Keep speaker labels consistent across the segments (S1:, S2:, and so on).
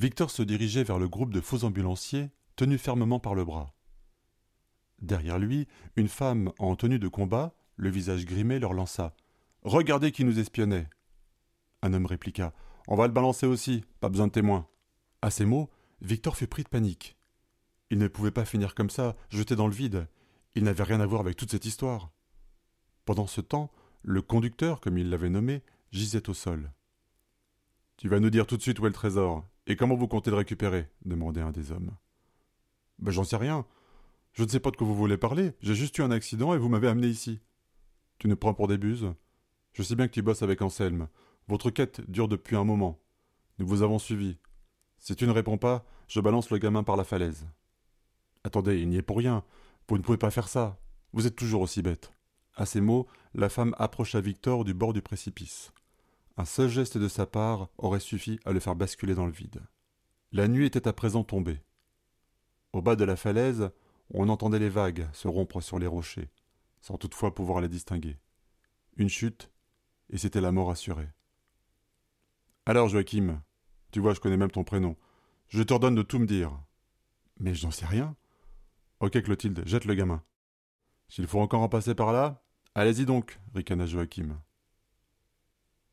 S1: Victor se dirigeait vers le groupe de faux ambulanciers, tenus fermement par le bras. Derrière lui, une femme en tenue de combat, le visage grimé, leur lança Regardez qui nous espionnait Un homme répliqua On va le balancer aussi, pas besoin de témoins. À ces mots, Victor fut pris de panique. Il ne pouvait pas finir comme ça, jeté dans le vide. Il n'avait rien à voir avec toute cette histoire. Pendant ce temps, le conducteur, comme il l'avait nommé, gisait au sol. Tu vas nous dire tout de suite où est le trésor, et comment vous comptez le récupérer? demandait un des hommes. Ben, j'en sais rien. Je ne sais pas de quoi vous voulez parler, j'ai juste eu un accident et vous m'avez amené ici. Tu nous prends pour des buses? Je sais bien que tu bosses avec Anselme. Votre quête dure depuis un moment. Nous vous avons suivi. Si tu ne réponds pas, je balance le gamin par la falaise. Attendez, il n'y est pour rien. Vous ne pouvez pas faire ça. Vous êtes toujours aussi bête. À ces mots, la femme approcha Victor du bord du précipice. Un seul geste de sa part aurait suffi à le faire basculer dans le vide. La nuit était à présent tombée. Au bas de la falaise, on entendait les vagues se rompre sur les rochers, sans toutefois pouvoir les distinguer. Une chute, et c'était la mort assurée. Alors, Joachim, tu vois, je connais même ton prénom. Je t'ordonne de tout me dire. Mais je n'en sais rien. Ok, Clotilde, jette le gamin. S'il faut encore en passer par là, allez-y donc, ricana Joachim.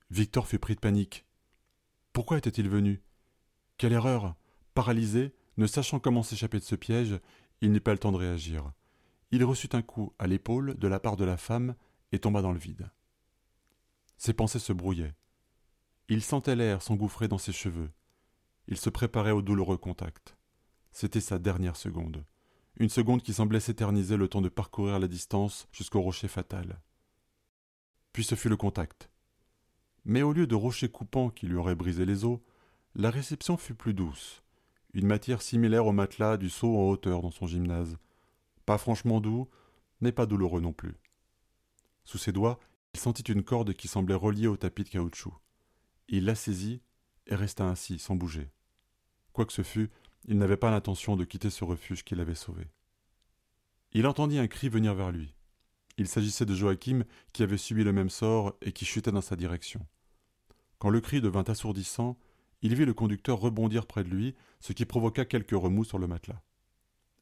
S1: Victor fut pris de panique. Pourquoi était-il venu? Quelle erreur Paralysé, ne sachant comment s'échapper de ce piège, il n'eut pas le temps de réagir. Il reçut un coup à l'épaule de la part de la femme et tomba dans le vide. Ses pensées se brouillaient. Il sentait l'air s'engouffrer dans ses cheveux. Il se préparait au douloureux contact. C'était sa dernière seconde. Une seconde qui semblait s'éterniser le temps de parcourir la distance jusqu'au rocher fatal. Puis ce fut le contact. Mais au lieu de rocher coupant qui lui aurait brisé les os, la réception fut plus douce une matière similaire au matelas du saut en hauteur dans son gymnase. Pas franchement doux, mais pas douloureux non plus. Sous ses doigts, il sentit une corde qui semblait reliée au tapis de caoutchouc. Il la saisit et resta ainsi, sans bouger. Quoi que ce fût, il n'avait pas l'intention de quitter ce refuge qu'il avait sauvé. Il entendit un cri venir vers lui. Il s'agissait de Joachim qui avait subi le même sort et qui chutait dans sa direction. Quand le cri devint assourdissant, il vit le conducteur rebondir près de lui, ce qui provoqua quelques remous sur le matelas.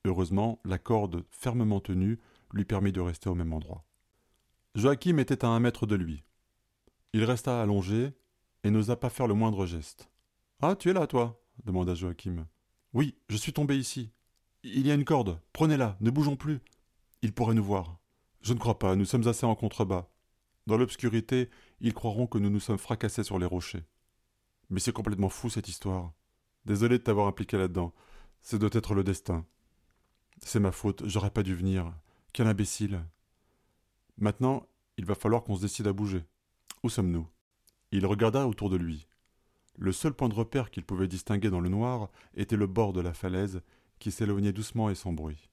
S1: Heureusement, la corde fermement tenue lui permit de rester au même endroit. Joachim était à un mètre de lui. Il resta allongé et n'osa pas faire le moindre geste. Ah, tu es là, toi? demanda Joachim. Oui, je suis tombé ici. Il y a une corde, prenez-la, ne bougeons plus. Il pourrait nous voir. Je ne crois pas, nous sommes assez en contrebas. Dans l'obscurité, ils croiront que nous nous sommes fracassés sur les rochers. Mais c'est complètement fou cette histoire. Désolé de t'avoir impliqué là-dedans. Ce doit être le destin. C'est ma faute, j'aurais pas dû venir. Quel imbécile. Maintenant, il va falloir qu'on se décide à bouger. Où sommes-nous? Il regarda autour de lui. Le seul point de repère qu'il pouvait distinguer dans le noir était le bord de la falaise qui s'éloignait doucement et sans bruit.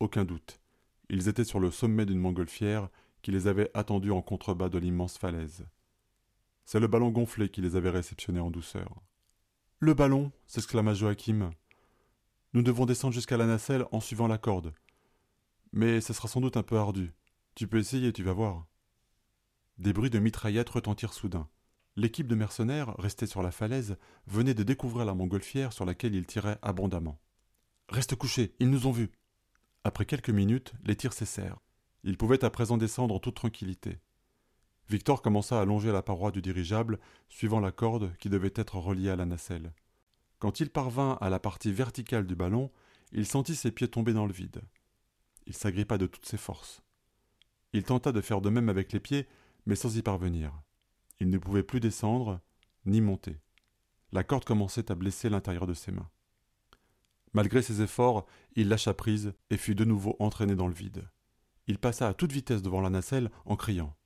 S1: Aucun doute. Ils étaient sur le sommet d'une montgolfière qui les avait attendus en contrebas de l'immense falaise. C'est le ballon gonflé qui les avait réceptionnés en douceur. Le ballon s'exclama Joachim. Nous devons descendre jusqu'à la nacelle en suivant la corde. Mais ce sera sans doute un peu ardu. Tu peux essayer, tu vas voir. Des bruits de mitraillettes retentirent soudain. L'équipe de mercenaires, restée sur la falaise, venait de découvrir la montgolfière sur laquelle ils tiraient abondamment. Reste couché, ils nous ont vus. Après quelques minutes, les tirs cessèrent. Ils pouvaient à présent descendre en toute tranquillité. Victor commença à longer la paroi du dirigeable, suivant la corde qui devait être reliée à la nacelle. Quand il parvint à la partie verticale du ballon, il sentit ses pieds tomber dans le vide. Il s'agrippa de toutes ses forces. Il tenta de faire de même avec les pieds, mais sans y parvenir. Il ne pouvait plus descendre, ni monter. La corde commençait à blesser l'intérieur de ses mains. Malgré ses efforts, il lâcha prise et fut de nouveau entraîné dans le vide. Il passa à toute vitesse devant la nacelle en criant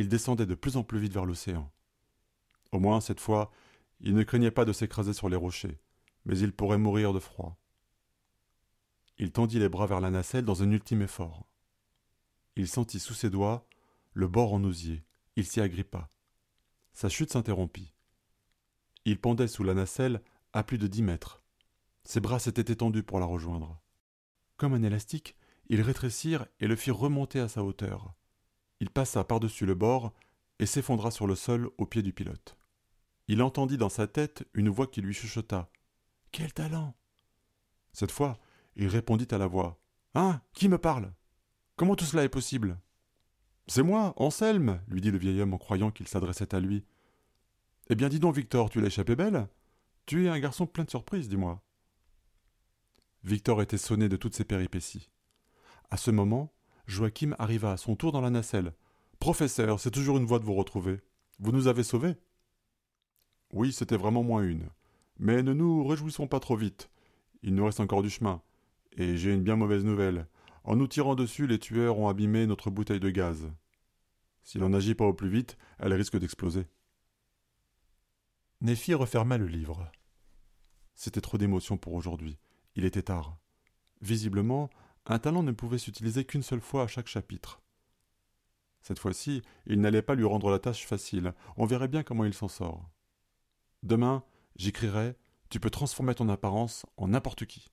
S1: il descendait de plus en plus vite vers l'océan. Au moins, cette fois, il ne craignait pas de s'écraser sur les rochers, mais il pourrait mourir de froid. Il tendit les bras vers la nacelle dans un ultime effort. Il sentit sous ses doigts le bord en osier. Il s'y agrippa. Sa chute s'interrompit. Il pendait sous la nacelle à plus de dix mètres. Ses bras s'étaient étendus pour la rejoindre. Comme un élastique, ils rétrécirent et le firent remonter à sa hauteur. Il passa par-dessus le bord et s'effondra sur le sol au pied du pilote. Il entendit dans sa tête une voix qui lui chuchota. Quel talent. Cette fois, il répondit à la voix. Hein? Qui me parle? Comment tout cela est possible? C'est moi, Anselme, lui dit le vieil homme en croyant qu'il s'adressait à lui. Eh bien, dis donc, Victor, tu l'as échappé belle Tu es un garçon plein de surprises, dis-moi. Victor était sonné de toutes ses péripéties. À ce moment, Joachim arriva à son tour dans la nacelle. Professeur, c'est toujours une voix de vous retrouver. Vous nous avez sauvés? Oui, c'était vraiment moins une. Mais ne nous réjouissons pas trop vite. Il nous reste encore du chemin. Et j'ai une bien mauvaise nouvelle. En nous tirant dessus, les tueurs ont abîmé notre bouteille de gaz. Si l'on n'agit pas au plus vite, elle risque d'exploser. Nephi referma le livre. C'était trop d'émotions pour aujourd'hui. Il était tard. Visiblement, un talent ne pouvait s'utiliser qu'une seule fois à chaque chapitre. Cette fois-ci, il n'allait pas lui rendre la tâche facile. On verrait bien comment il s'en sort. Demain, j'écrirai Tu peux transformer ton apparence en n'importe qui.